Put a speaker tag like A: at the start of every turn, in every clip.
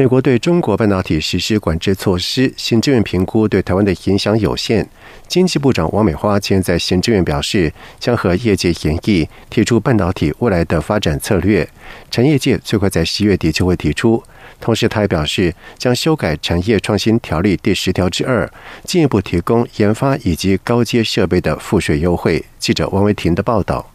A: 美国对中国半导体实施管制措施，行政院评估对台湾的影响有限。经济部长王美花今天在行政院表示，将和业界研议提出半导体未来的发展策略，产业界最快在十月底就会提出。同时，他还表示将修改产业创新条例第十条之二，进一步提供研发以及高阶设备的赋税优惠。记者王维婷的报道。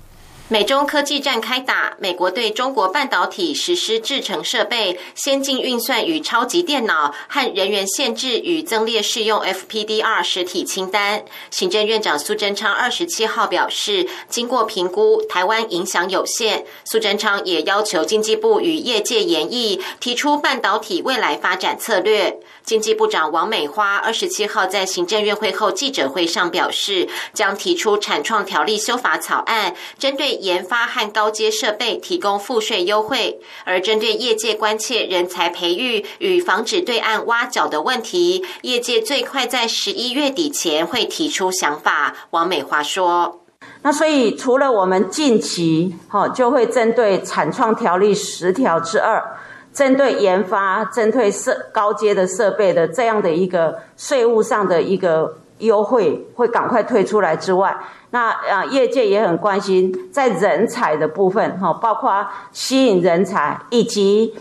B: 美中科技战开打，美国对中国半导体实施制程设备、先进运算与超级电脑和人员限制与增列适用 FPDR 实体清单。行政院长苏贞昌二十七号表示，经过评估，台湾影响有限。苏贞昌也要求经济部与业界研议，提出半导体未来发展策略。经济部长王美花二十七号在行政院会后记者会上表示，将提出产创条例修法草案，针对研发和高阶设备提供赋税优惠。而针对业界关切人才培育与防止对岸挖角的问题，业界最快在十一月底前会提出想法。王美花说：“
C: 那所以除了我们近期哈就会针对产创条例十条之二。”针对研发、针对设高阶的设备的这样的一个税务上的一个优惠，会赶快推出来之外，那啊，业界也很关心在人才的部分哈，包括吸引人才以及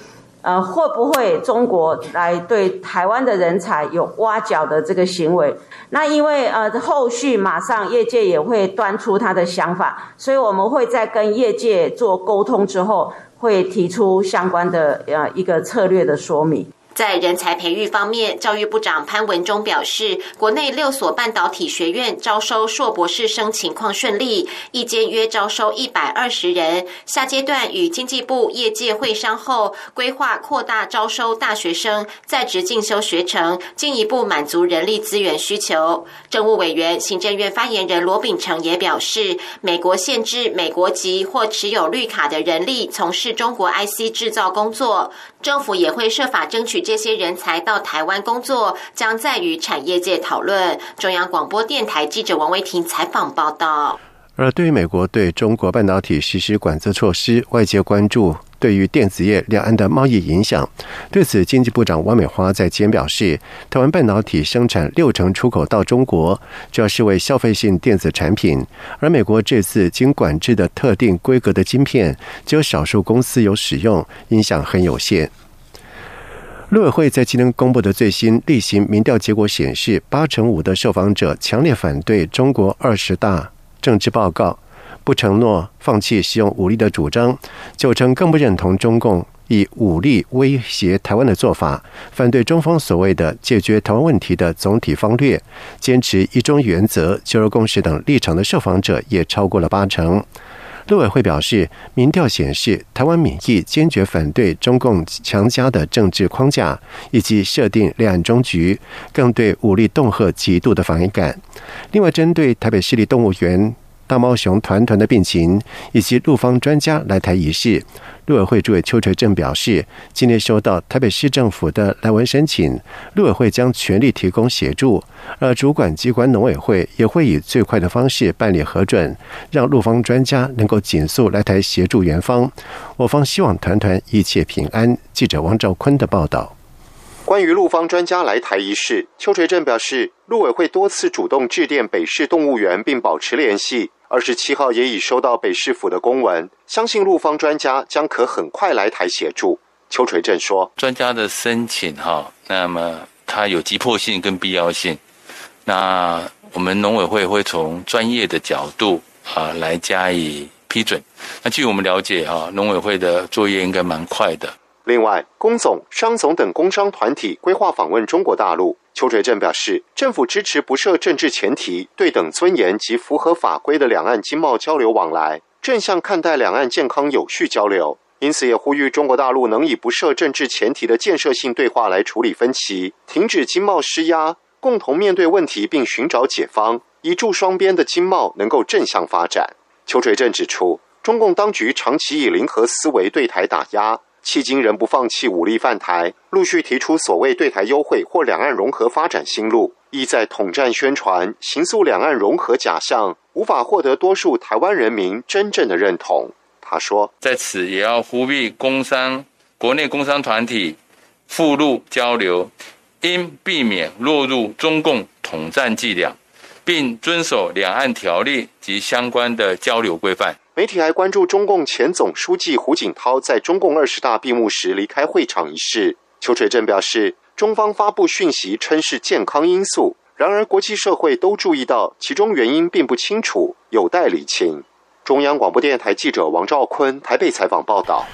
C: 呃会不会中国来对台湾的人才有挖角的这个行为？那因为呃后续马上业界也会端出他的想法，所以我们会在跟业界做沟通之后。会提出相关的呃一个策略的说明。
B: 在人才培育方面，教育部长潘文忠表示，国内六所半导体学院招收硕博士生情况顺利，一间约招收一百二十人。下阶段与经济部业界会商后，规划扩大招收大学生在职进修学程，进一步满足人力资源需求。政务委员、行政院发言人罗秉成也表示，美国限制美国籍或持有绿卡的人力从事中国 IC 制造工作，政府也会设法争取。这些人才到台湾工作，将在与产业界讨论。中央广播电台记者王维婷采访报道。
A: 而对于美国对中国半导体实施管制措施，外界关注对于电子业两岸的贸易影响。对此，经济部长王美花在今天表示，台湾半导体生产六成出口到中国，主要是为消费性电子产品。而美国这次经管制的特定规格的晶片，只有少数公司有使用，影响很有限。陆委会在今天公布的最新例行民调结果显示，八成五的受访者强烈反对中国二十大政治报告，不承诺放弃使用武力的主张；九成更不认同中共以武力威胁台湾的做法，反对中方所谓的解决台湾问题的总体方略，坚持一中原则、九二共识等立场的受访者也超过了八成。陆委会表示，民调显示，台湾民意坚决反对中共强加的政治框架以及设定两岸终局，更对武力恫吓极度的反感。另外，针对台北市立动物园。大猫熊团团的病情，以及陆方专家来台仪式，陆委会主委邱垂正表示，今天收到台北市政府的来文申请，陆委会将全力提供协助，而主管机关农委会也会以最快的方式办理核准，让陆方专家能够紧速来台协助园方。我方希望团团一切平安。记者王兆坤的报道。
D: 关于陆方专家来台一事，邱垂正表示，陆委会多次主动致电北市动物园，并保持联系。二十七号也已收到北市府的公文，相信陆方专家将可很快来台协助。邱垂正说：“
E: 专家的申请哈，那么它有急迫性跟必要性，那我们农委会会从专业的角度啊来加以批准。那据我们了解哈，农委会的作业应该蛮快的。”
D: 另外，工总、商总等工商团体规划访问中国大陆。邱垂正表示，政府支持不设政治前提、对等尊严及符合法规的两岸经贸交流往来，正向看待两岸健康有序交流。因此，也呼吁中国大陆能以不设政治前提的建设性对话来处理分歧，停止经贸施压，共同面对问题并寻找解方，以助双边的经贸能够正向发展。邱垂正指出，中共当局长期以零和思维对台打压，迄今仍不放弃武力犯台，陆续提出所谓对台优惠或两岸融合发展新路，意在统战宣传、行塑两岸融合假象，无法获得多数台湾人民真正的认同。他说，
E: 在此也要呼吁工商、国内工商团体赴陆交流，应避免落入中共统战伎俩。并遵守两岸条例及相关的交流规范。
D: 媒体还关注中共前总书记胡锦涛在中共二十大闭幕时离开会场一事。邱垂正表示，中方发布讯息称是健康因素，然而国际社会都注意到其中原因并不清楚，有待理清。中央广播电台记者王兆坤台北采访报道。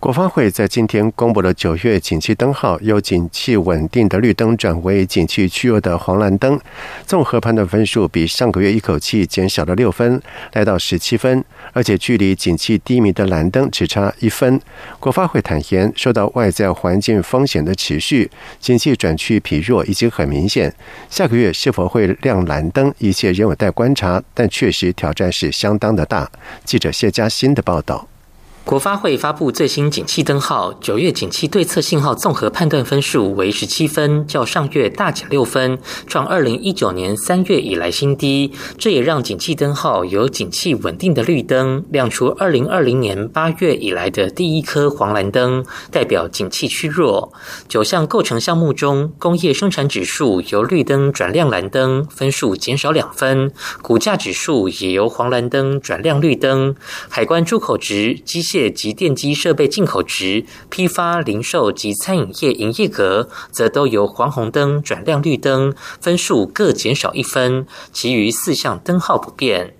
A: 国发会在今天公布了九月景气灯号，由景气稳定的绿灯转为景气趋弱的黄蓝灯，综合判断分数比上个月一口气减少了六分，来到十七分，而且距离景气低迷的蓝灯只差一分。国发会坦言，受到外在环境风险的持续，景气转趋疲弱已经很明显。下个月是否会亮蓝灯，一切仍有待观察，但确实挑战是相当的大。记者谢佳欣的报道。
F: 国发会发布最新景气灯号，九月景气对策信号综合判断分数为十七分，较上月大减六分，创二零一九年三月以来新低。这也让景气灯号由景气稳定的绿灯亮出二零二零年八月以来的第一颗黄蓝灯，代表景气趋弱。九项构成项目中，工业生产指数由绿灯转亮蓝灯，分数减少两分；股价指数也由黄蓝灯转亮绿灯；海关出口值、机械。及电机设备进口值、批发、零售及餐饮业营业额，则都由黄红灯转亮绿灯，分数各减少一分，其余四项灯号不变。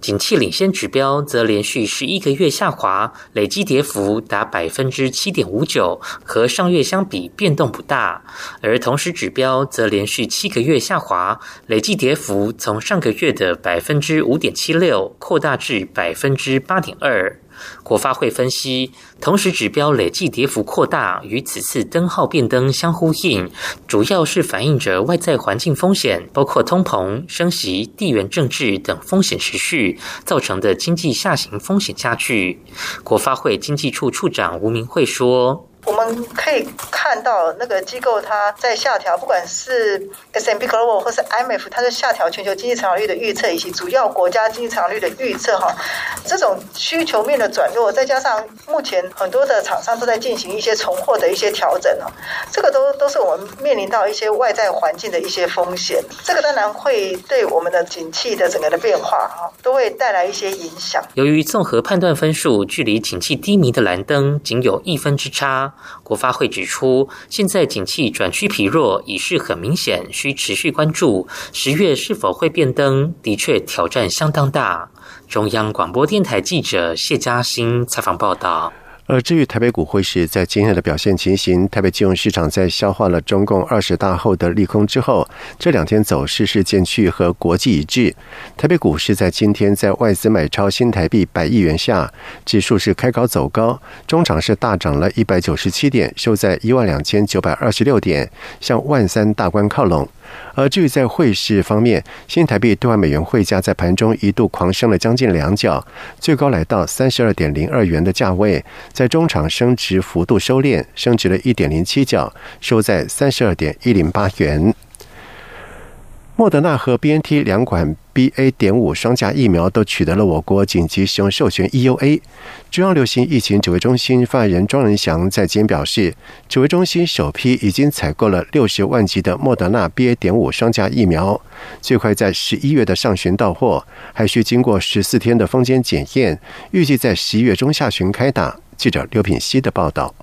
F: 景气领先指标则连续十一个月下滑，累计跌幅达百分之七点五九，和上月相比变动不大。而同时指标则连续七个月下滑，累计跌幅从上个月的百分之五点七六扩大至百分之八点二。国发会分析，同时指标累计跌幅扩大，与此次灯号变灯相呼应，主要是反映着外在环境风险，包括通膨、升息、地缘政治等风险持续造成的经济下行风险加剧。国发会经济处处长吴明慧说。
G: 我们可以看到那个机构它在下调，不管是 S M P Global 或是 I M F，它在下调全球经济成长率的预测以及主要国家经济成长率的预测哈。这种需求面的转弱，再加上目前很多的厂商都在进行一些重货的一些调整哦，这个都都是我们面临到一些外在环境的一些风险。这个当然会对我们的景气的整个的变化哈，都会带来一些影响。
F: 由于综合判断分数距离景气低迷的蓝灯仅有一分之差。国发会指出，现在景气转趋疲弱已是很明显，需持续关注十月是否会变灯，的确挑战相当大。中央广播电台记者谢嘉欣采访报道。
A: 而至于台北股汇市在今天的表现情形，台北金融市场在消化了中共二十大后的利空之后，这两天走势是渐趋和国际一致。台北股市在今天在外资买超新台币百亿元下，指数是开高走高，中场是大涨了一百九十七点，收在一万两千九百二十六点，向万三大关靠拢。而至于在汇市方面，新台币兑换美元汇价在盘中一度狂升了将近两角，最高来到三十二点零二元的价位，在中场升值幅度收敛，升值了一点零七角，收在三十二点一零八元。莫德纳和 B N T 两款 B A. 点五双价疫苗都取得了我国紧急使用授权 E U A。中央流行疫情指挥中心发言人庄仁祥在今天表示，指挥中心首批已经采购了六十万剂的莫德纳 B A. 点五双价疫苗，最快在十一月的上旬到货，还需经过十四天的封间检验，预计在十一月中下旬开打。记者刘品希的报道。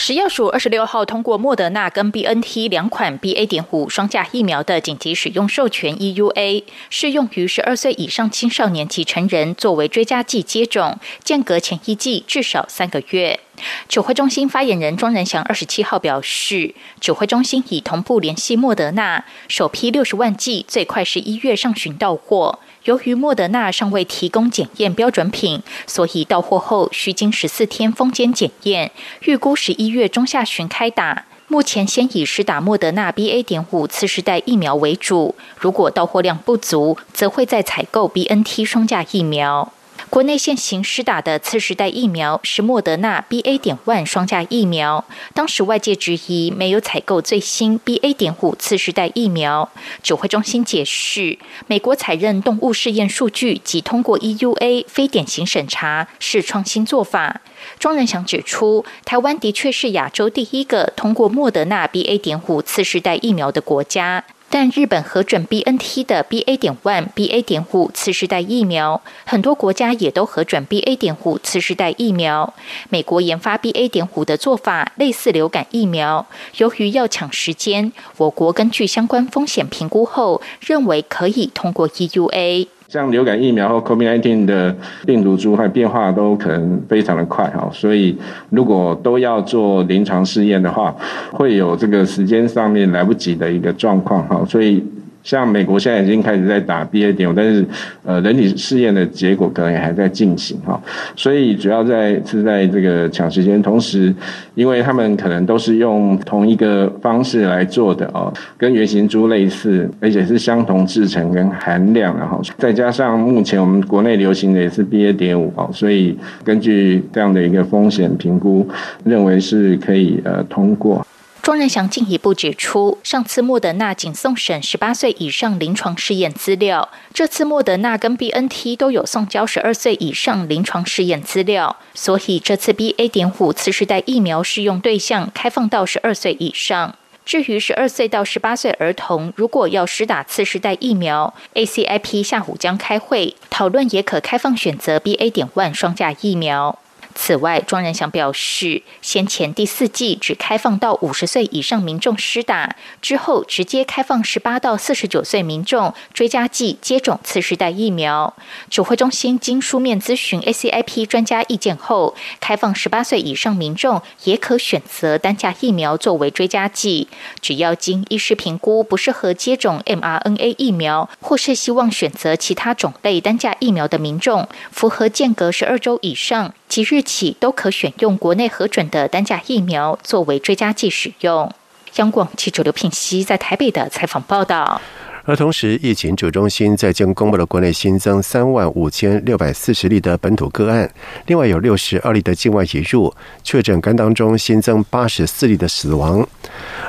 H: 食药署二十六号通过莫德纳跟 B N T 两款 B A. 点五双价疫苗的紧急使用授权 E U A，适用于十二岁以上青少年及成人，作为追加剂接种，间隔前一剂至少三个月。指挥中心发言人庄仁祥二十七号表示，指挥中心已同步联系莫德纳，首批六十万剂最快十一月上旬到货。由于莫德纳尚未提供检验标准品，所以到货后需经十四天封间检验，预估十一月中下旬开打。目前先以施打莫德纳 B A. 点五次世代疫苗为主，如果到货量不足，则会再采购 B N T 双价疫苗。国内现行施打的次世代疫苗是莫德纳 B A. 点万双价疫苗。当时外界质疑没有采购最新 B A. 点五次世代疫苗。指挥中心解释，美国采认动物试验数据及通过 E U A 非典型审查是创新做法。庄仁祥指出，台湾的确是亚洲第一个通过莫德纳 B A. 点五次世代疫苗的国家。但日本核准 B N T 的 B A. 点 one B A. 点五次世代疫苗，很多国家也都核准 B A. 点五次世代疫苗。美国研发 B A. 点五的做法类似流感疫苗，由于要抢时间，我国根据相关风险评估后，认为可以通过 E U A。
I: 像流感疫苗和 COVID-19 的病毒株还变化都可能非常的快哈，所以如果都要做临床试验的话，会有这个时间上面来不及的一个状况哈，所以。像美国现在已经开始在打 B A 点五，但是呃，人体试验的结果可能也还在进行哈，所以主要在是在这个抢时间，同时因为他们可能都是用同一个方式来做的哦，跟原型株类似，而且是相同制成跟含量，然后再加上目前我们国内流行的也是 B A 点五哦，所以根据这样的一个风险评估，认为是可以呃通过。
H: 庄仁祥进一步指出，上次莫德纳仅送审十八岁以上临床试验资料，这次莫德纳跟 B N T 都有送交十二岁以上临床试验资料，所以这次 B A. 点五次世代疫苗适用对象开放到十二岁以上。至于十二岁到十八岁儿童，如果要施打次世代疫苗，A C I P 下午将开会讨论，也可开放选择 B A. 点万双价疫苗。此外，庄仁祥表示，先前第四季只开放到五十岁以上民众施打，之后直接开放十八到四十九岁民众追加剂接种次世代疫苗。指挥中心经书面咨询 ACIP 专家意见后，开放十八岁以上民众也可选择单价疫苗作为追加剂，只要经医师评估不适合接种 mRNA 疫苗，或是希望选择其他种类单价疫苗的民众，符合间隔十二周以上。即日起都可选用国内核准的单价疫苗作为追加剂使用。央广记者刘品熙在台北的采访报道。
A: 而同时，疫情主中心在京公布了国内新增三万五千六百四十例的本土个案，另外有六十二例的境外引入确诊，干当中新增八十四例的死亡。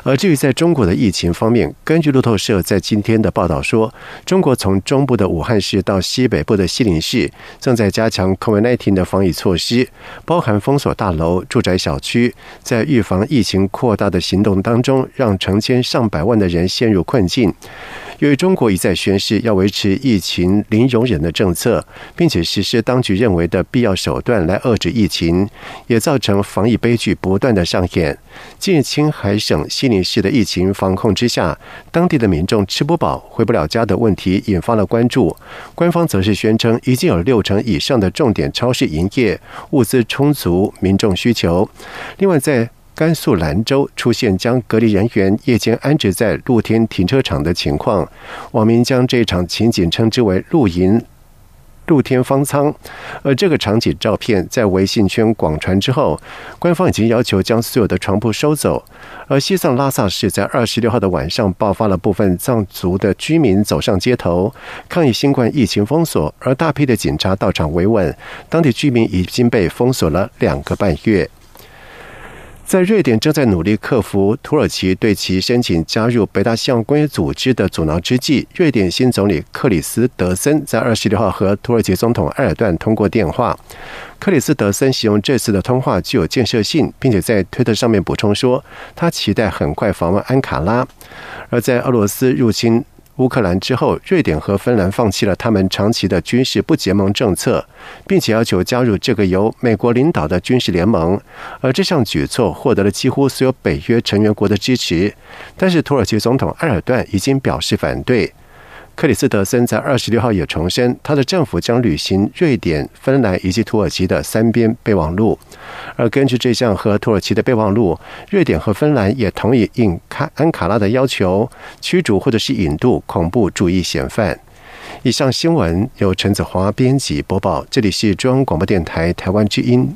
A: 而至于在中国的疫情方面，根据路透社在今天的报道说，中国从中部的武汉市到西北部的西宁市，正在加强 COVID-19 的防疫措施，包含封锁大楼、住宅小区，在预防疫情扩大的行动当中，让成千上百万的人陷入困境。由于中国一再宣示要维持疫情零容忍的政策，并且实施当局认为的必要手段来遏制疫情，也造成防疫悲剧不断的上演。近日，青海省西宁市的疫情防控之下，当地的民众吃不饱、回不了家的问题引发了关注。官方则是宣称已经有六成以上的重点超市营业，物资充足，民众需求。另外，在甘肃兰州出现将隔离人员夜间安置在露天停车场的情况，网民将这场情景称之为“露营露天方舱”。而这个场景照片在微信圈广传之后，官方已经要求将所有的床铺收走。而西藏拉萨市在二十六号的晚上爆发了部分藏族的居民走上街头抗议新冠疫情封锁，而大批的警察到场维稳，当地居民已经被封锁了两个半月。在瑞典正在努力克服土耳其对其申请加入北大西洋公约组织的阻挠之际，瑞典新总理克里斯德森在二十六号和土耳其总统埃尔段通过电话。克里斯德森形容这次的通话具有建设性，并且在推特上面补充说，他期待很快访问安卡拉。而在俄罗斯入侵。乌克兰之后，瑞典和芬兰放弃了他们长期的军事不结盟政策，并且要求加入这个由美国领导的军事联盟。而这项举措获得了几乎所有北约成员国的支持，但是土耳其总统埃尔段已经表示反对。克里斯德森在二十六号也重申，他的政府将履行瑞典、芬兰以及土耳其的三边备忘录。而根据这项和土耳其的备忘录，瑞典和芬兰也同意应卡安卡拉的要求，驱逐或者是引渡恐怖主义嫌犯。以上新闻由陈子华编辑播报，这里是中央广播电台台湾之音。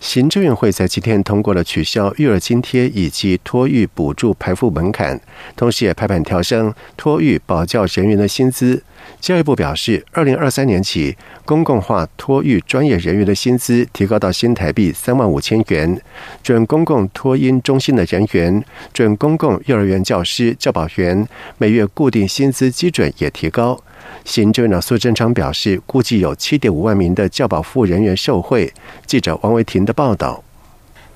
A: 行政院会在今天通过了取消育儿津贴以及托育补助排付门槛，同时也拍板调升托育保教人员的薪资。教育部表示，二零二三年起，公共化托育专业人员的薪资提高到新台币三万五千元，准公共托婴中心的人员、准公共幼儿园教师、教保员每月固定薪资基准也提高。行政院长苏贞昌表示，估计有七点五万名的教保服务人员受贿。记者王维婷的报道。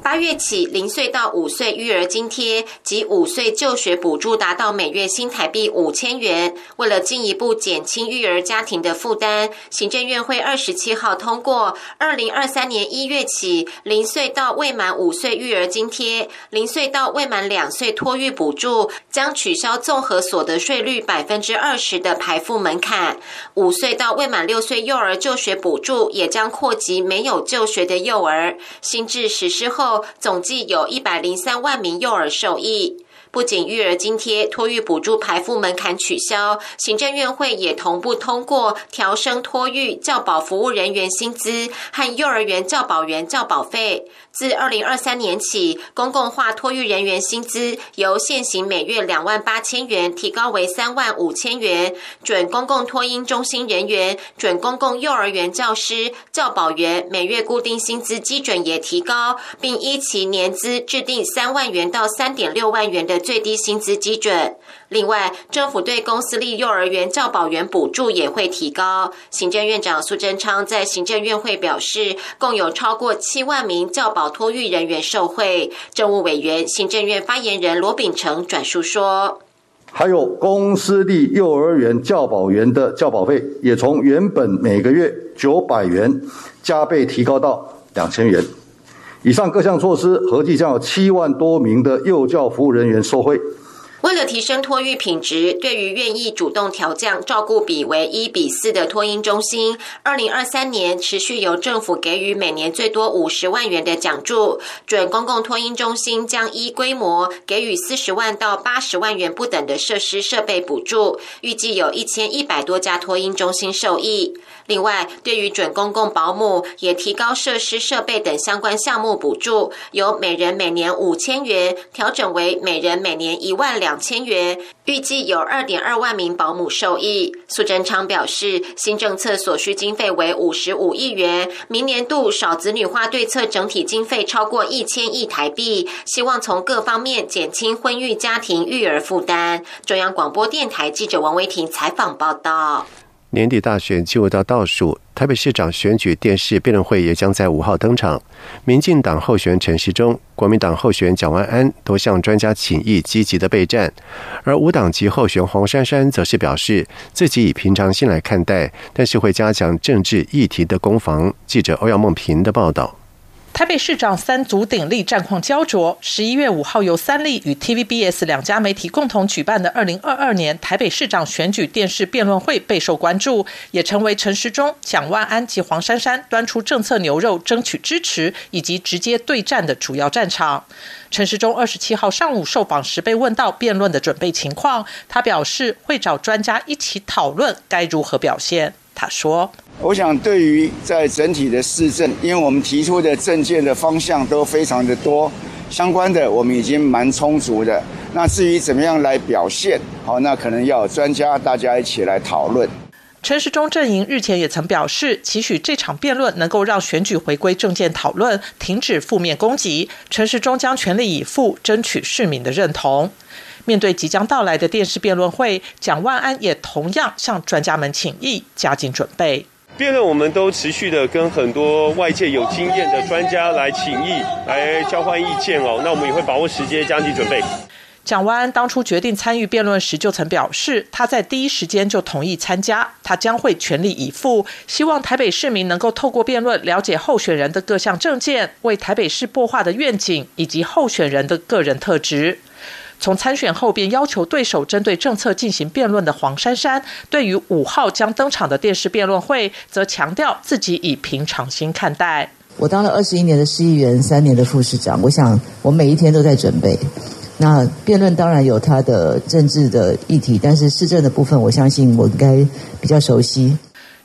B: 八月起，零岁到五岁育儿津贴及五岁就学补助达到每月新台币五千元。为了进一步减轻育儿家庭的负担，行政院会二十七号通过，二零二三年一月起，零岁到未满五岁育儿津贴、零岁到未满两岁托育补助将取消综合所得税率百分之二十的排付门槛。五岁到未满六岁幼儿就学补助也将扩及没有就学的幼儿。新制实施后。总计有一百零三万名幼儿受益。不仅育儿津贴、托育补助排付门槛取消，行政院会也同步通过调升托育教保服务人员薪资和幼儿园教保员教保费。自二零二三年起，公共化托育人员薪资由现行每月两万八千元提高为三万五千元，准公共托婴中心人员、准公共幼儿园教师、教保员每月固定薪资基准也提高，并依其年资制定三万元到三点六万元的。最低薪资基准。另外，政府对公私立幼儿园教保员补助也会提高。行政院长苏贞昌在行政院会表示，共有超过七万名教保托育人员受惠。政务委员、行政院发言人罗秉成转述说：“
J: 还有公私立幼儿园教保员的教保费，也从原本每个月九百元加倍提高到两千元。”以上各项措施合计将有七万多名的幼教服务人员受惠。
B: 为了提升托育品质，对于愿意主动调降照顾比为一比四的托婴中心，二零二三年持续由政府给予每年最多五十万元的奖助。准公共托婴中心将依规模给予四十万到八十万元不等的设施设备补助，预计有一千一百多家托婴中心受益。另外，对于准公共保姆，也提高设施设备等相关项目补助，由每人每年五千元调整为每人每年一万两两千元，预计有二点二万名保姆受益。苏贞昌表示，新政策所需经费为五十五亿元，明年度少子女化对策整体经费超过一千亿台币，希望从各方面减轻婚育家庭育儿负担。中央广播电台记者王维婷采访报道。
A: 年底大选进入到倒数，台北市长选举电视辩论会也将在五号登场。民进党候选人陈时中、国民党候选蒋万安都向专家请益，积极的备战。而无党籍候选黄珊珊则是表示，自己以平常心来看待，但是会加强政治议题的攻防。记者欧阳梦平的报道。
K: 台北市长三足鼎立，战况焦灼。十一月五号，由三立与 TVBS 两家媒体共同举办的二零二二年台北市长选举电视辩论会备受关注，也成为陈时中、蒋万安及黄珊珊端出政策牛肉、争取支持以及直接对战的主要战场。陈时中二十七号上午受访时被问到辩论的准备情况，他表示会找专家一起讨论该如何表现。他说。
L: 我想，对于在整体的市政，因为我们提出的政见的方向都非常的多，相关的我们已经蛮充足的。那至于怎么样来表现，好，那可能要专家大家一起来讨论。
K: 陈时中阵营日前也曾表示，期许这场辩论能够让选举回归政见讨论，停止负面攻击。陈时中将全力以赴争取市民的认同。面对即将到来的电视辩论会，蒋万安也同样向专家们请益，加紧准备。
M: 辩论，我们都持续的跟很多外界有经验的专家来请益，来交换意见哦。那我们也会把握时间，加紧准备。
K: 蒋万安当初决定参与辩论时，就曾表示，他在第一时间就同意参加，他将会全力以赴，希望台北市民能够透过辩论了解候选人的各项政见，为台北市擘画的愿景以及候选人的个人特质。从参选后便要求对手针对政策进行辩论的黄珊珊，对于五号将登场的电视辩论会，则强调自己以平常心看待。
N: 我当了二十一年的市议员，三年的副市长，我想我每一天都在准备。那辩论当然有它的政治的议题，但是市政的部分，我相信我应该比较熟悉。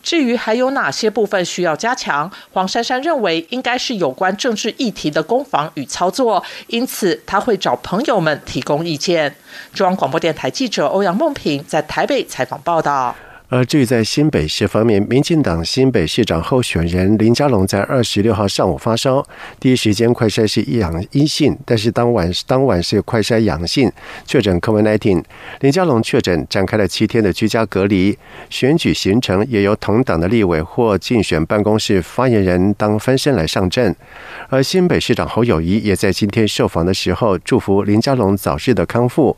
K: 至于还有哪些部分需要加强，黄珊珊认为应该是有关政治议题的攻防与操作，因此他会找朋友们提供意见。中央广播电台记者欧阳梦平在台北采访报道。
A: 而至于在新北市方面，民进党新北市长候选人林佳龙在二十六号上午发烧，第一时间快筛是阳阴性，但是当晚当晚是快筛阳性，确诊 COVID-19。林佳龙确诊，展开了七天的居家隔离。选举行程也由同党的立委或竞选办公室发言人当分身来上阵。而新北市长侯友谊也在今天受访的时候祝福林佳龙早日的康复。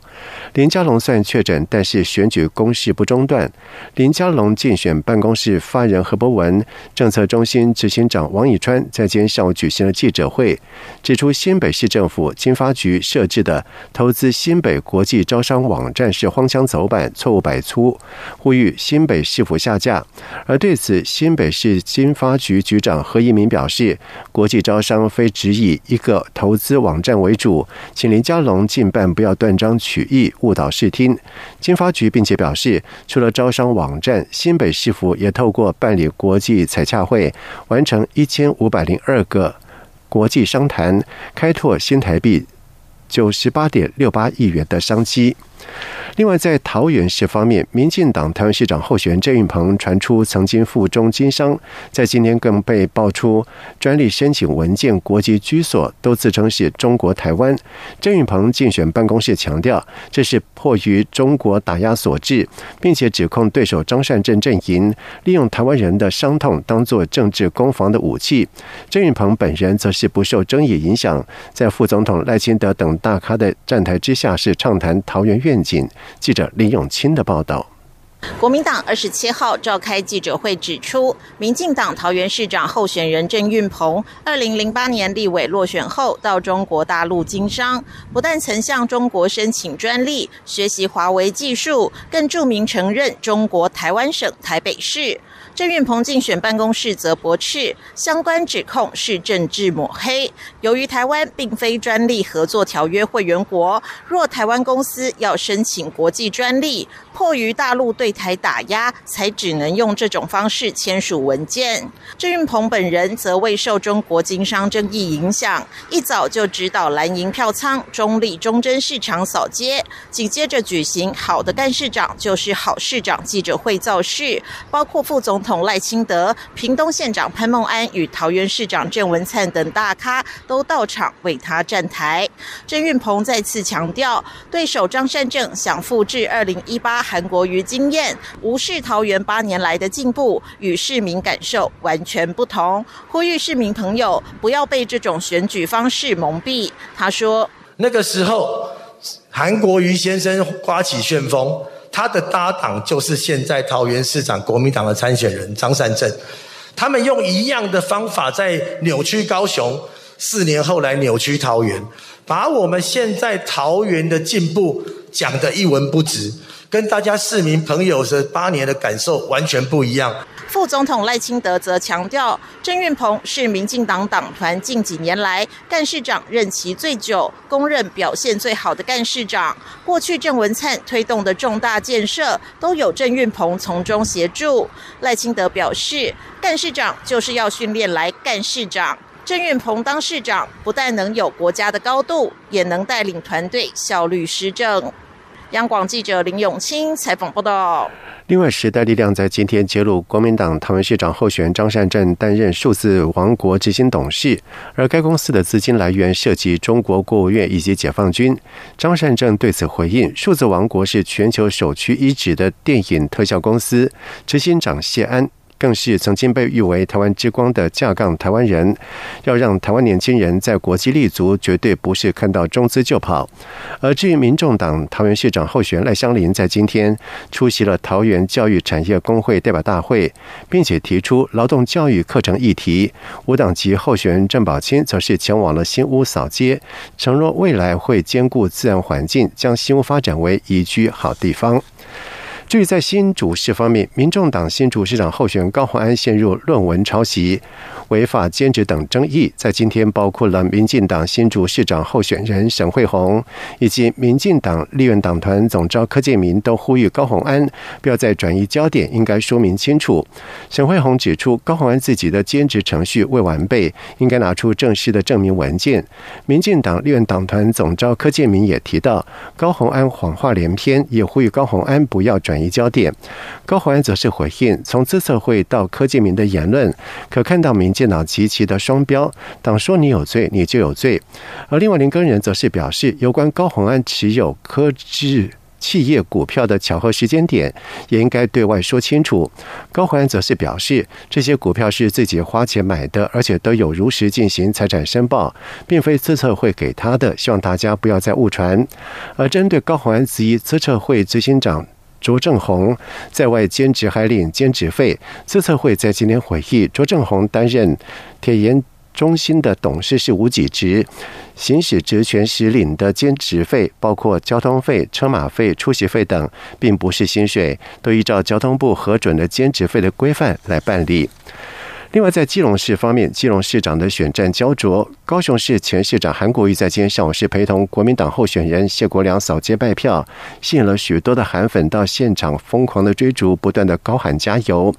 A: 林佳龙虽然确诊，但是选举攻势不中断。林林佳龙竞选办公室发言人何博文、政策中心执行长王以川在今天上午举行了记者会，指出新北市政府经发局设置的投资新北国际招商网站是荒腔走板、错误百出，呼吁新北市府下架。而对此，新北市经发局局长何一鸣表示，国际招商非只以一个投资网站为主，请林佳龙尽办不要断章取义、误导视听。经发局并且表示，除了招商网，网站新北市府也透过办理国际采洽会，完成一千五百零二个国际商谈，开拓新台币九十八点六八亿元的商机。另外，在桃园市方面，民进党台湾市长候选人郑运鹏传出曾经赴中经商，在今天更被爆出专利申请文件、国籍居所都自称是中国台湾。郑运鹏竞选办公室强调，这是迫于中国打压所致，并且指控对手张善政阵营利用台湾人的伤痛当作政治攻防的武器。郑运鹏本人则是不受争议影响，在副总统赖清德等大咖的站台之下，是畅谈桃园愿景。记者林永清的报道。
O: 国民党二十七号召开记者会，指出，民进党桃园市长候选人郑运鹏，二零零八年立委落选后，到中国大陆经商，不但曾向中国申请专利，学习华为技术，更著名承认中国台湾省台北市。郑运鹏竞选办公室则驳斥相关指控是政治抹黑。由于台湾并非专利合作条约会员国，若台湾公司要申请国际专利，迫于大陆对台打压，才只能用这种方式签署文件。郑运鹏本人则未受中国经商争议影响，一早就指导蓝营票仓中立中贞市场扫街，紧接着举行“好的干事长就是好市长”记者会造势，包括副总。统赖清德、屏东县长潘孟安与桃园市长郑文灿等大咖都到场为他站台。郑运鹏再次强调，对手张善政想复制二零一八韩国瑜经验，无视桃园八年来的进步，与市民感受完全不同。呼吁市民朋友不要被这种选举方式蒙蔽。他说：“
P: 那个时候，韩国瑜先生刮起旋风。”他的搭档就是现在桃园市长国民党的参选人张善政，他们用一样的方法在扭曲高雄，四年后来扭曲桃园，把我们现在桃园的进步讲得一文不值，跟大家市民朋友的八年的感受完全不一样。
O: 副总统赖清德则强调，郑运鹏是民进党党团近几年来干事长任期最久、公认表现最好的干事长。过去郑文灿推动的重大建设，都有郑运鹏从中协助。赖清德表示，干事长就是要训练来干事长。郑运鹏当市长，不但能有国家的高度，也能带领团队效率施政。央广记者林永清采访报道。
A: 另外，时代力量在今天揭露，国民党台湾市长候选人张善政担任数字王国执行董事，而该公司的资金来源涉及中国国务院以及解放军。张善政对此回应：数字王国是全球首屈一指的电影特效公司，执行长谢安。更是曾经被誉为台湾之光的架杠台湾人，要让台湾年轻人在国际立足，绝对不是看到中资就跑。而至于民众党桃园市长候选赖香林，在今天出席了桃园教育产业工会代表大会，并且提出劳动教育课程议题。无党籍候选人郑宝清则是前往了新屋扫街，承诺未来会兼顾自然环境，将新屋发展为宜居好地方。至于在新主事方面，民众党新主事长候选人高鸿安陷入论文抄袭，违法兼职等争议，在今天包括了民进党新竹市长候选人沈惠宏，以及民进党立院党团总召柯建明都呼吁高鸿安不要再转移焦点，应该说明清楚。沈惠宏指出，高鸿安自己的兼职程序未完备，应该拿出正式的证明文件。民进党立院党团总召柯建明也提到，高鸿安谎话连篇，也呼吁高鸿安不要转移焦点。高鸿安则是回应，从资策会到柯建明的言论，可看到民进党极其的双标，党说你有罪，你就有罪。而另外林根人则是表示，有关高鸿安持有科技企业股票的巧合时间点，也应该对外说清楚。高鸿安则是表示，这些股票是自己花钱买的，而且都有如实进行财产申报，并非资策会给他的，希望大家不要再误传。而针对高鸿安质疑资策会执行长。卓正宏在外兼职还领兼职费。自测会在今天回忆，卓正宏担任铁研中心的董事是无给职，行使职权时领的兼职费，包括交通费、车马费、出席费等，并不是薪水，都依照交通部核准的兼职费的规范来办理。另外，在基隆市方面，基隆市长的选战焦灼。高雄市前市长韩国瑜在今天上午是陪同国民党候选人谢国良扫街拜票，吸引了许多的韩粉到现场疯狂的追逐，不断的高喊加油。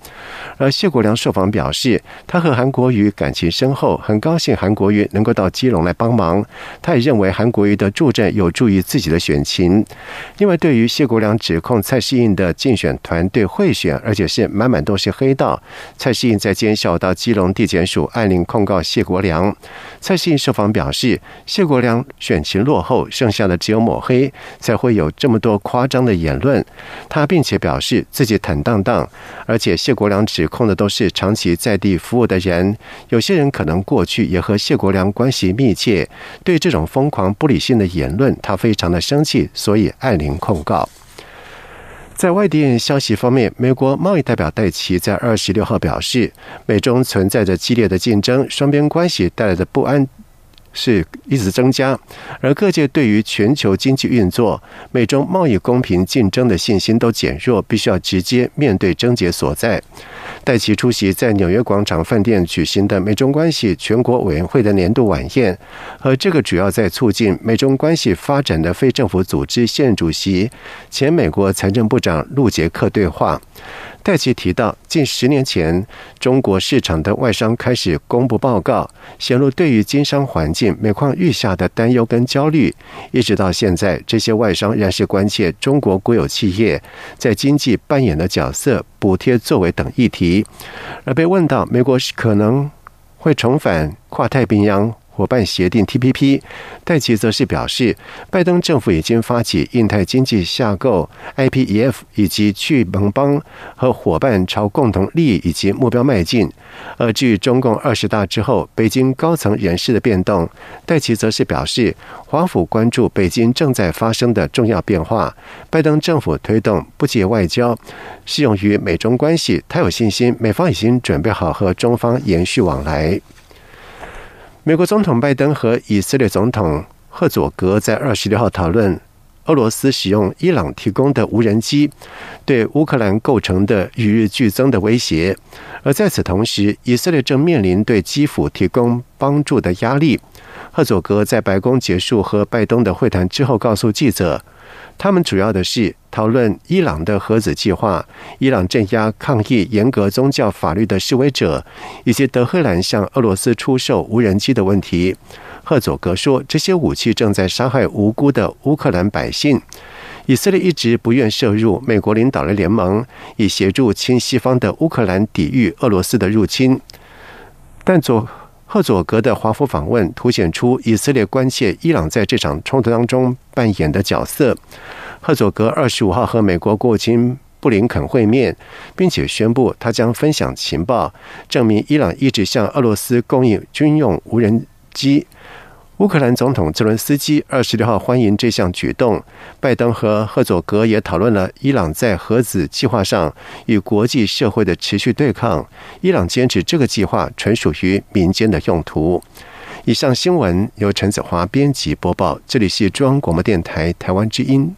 A: 而谢国良受访表示，他和韩国瑜感情深厚，很高兴韩国瑜能够到基隆来帮忙。他也认为韩国瑜的助阵有助于自己的选情。另外，对于谢国良指控蔡适应的竞选团队贿选，而且是满满都是黑道，蔡适应在今天下午基隆地检署按铃控告谢国良。蔡信受访表示，谢国良选情落后，剩下的只有抹黑，才会有这么多夸张的言论。他并且表示自己坦荡荡，而且谢国良指控的都是长期在地服务的人，有些人可能过去也和谢国良关系密切。对这种疯狂不理性的言论，他非常的生气，所以按铃控告。在外电消息方面，美国贸易代表戴奇在二十六号表示，美中存在着激烈的竞争，双边关系带来的不安是一直增加，而各界对于全球经济运作、美中贸易公平竞争的信心都减弱，必须要直接面对症结所在。戴奇出席在纽约广场饭店举行的美中关系全国委员会的年度晚宴，和这个主要在促进美中关系发展的非政府组织现任主席、前美国财政部长陆杰克对话。戴奇提到，近十年前，中国市场的外商开始公布报告，显露对于经商环境每况愈下的担忧跟焦虑。一直到现在，这些外商仍是关切中国国有企业在经济扮演的角色、补贴作为等议题。而被问到美国可能会重返跨太平洋。伙伴协定 （TPP），戴奇则是表示，拜登政府已经发起印太经济架构 （IPEF） 以及去盟邦和伙伴朝共同利益以及目标迈进。而至于中共二十大之后北京高层人士的变动，戴奇则是表示，华府关注北京正在发生的重要变化。拜登政府推动不结外交，适用于美中关系。他有信心，美方已经准备好和中方延续往来。美国总统拜登和以色列总统赫佐格在二十六号讨论俄罗斯使用伊朗提供的无人机对乌克兰构成的与日俱增的威胁，而在此同时，以色列正面临对基辅提供帮助的压力。赫佐格在白宫结束和拜登的会谈之后，告诉记者。他们主要的是讨论伊朗的核子计划、伊朗镇压抗议严格宗教法律的示威者，以及德黑兰向俄罗斯出售无人机的问题。赫佐格说，这些武器正在杀害无辜的乌克兰百姓。以色列一直不愿涉入美国领导的联盟，以协助亲西方的乌克兰抵御俄罗斯的入侵。但左。赫佐格的华府访问凸显出以色列关切伊朗在这场冲突当中扮演的角色。赫佐格二十五号和美国国务卿布林肯会面，并且宣布他将分享情报，证明伊朗一直向俄罗斯供应军用无人机。乌克兰总统泽伦斯基二十六号欢迎这项举动。拜登和赫佐格也讨论了伊朗在核子计划上与国际社会的持续对抗。伊朗坚持这个计划纯属于民间的用途。以上新闻由陈子华编辑播报，这里是中央广播电台台湾之音。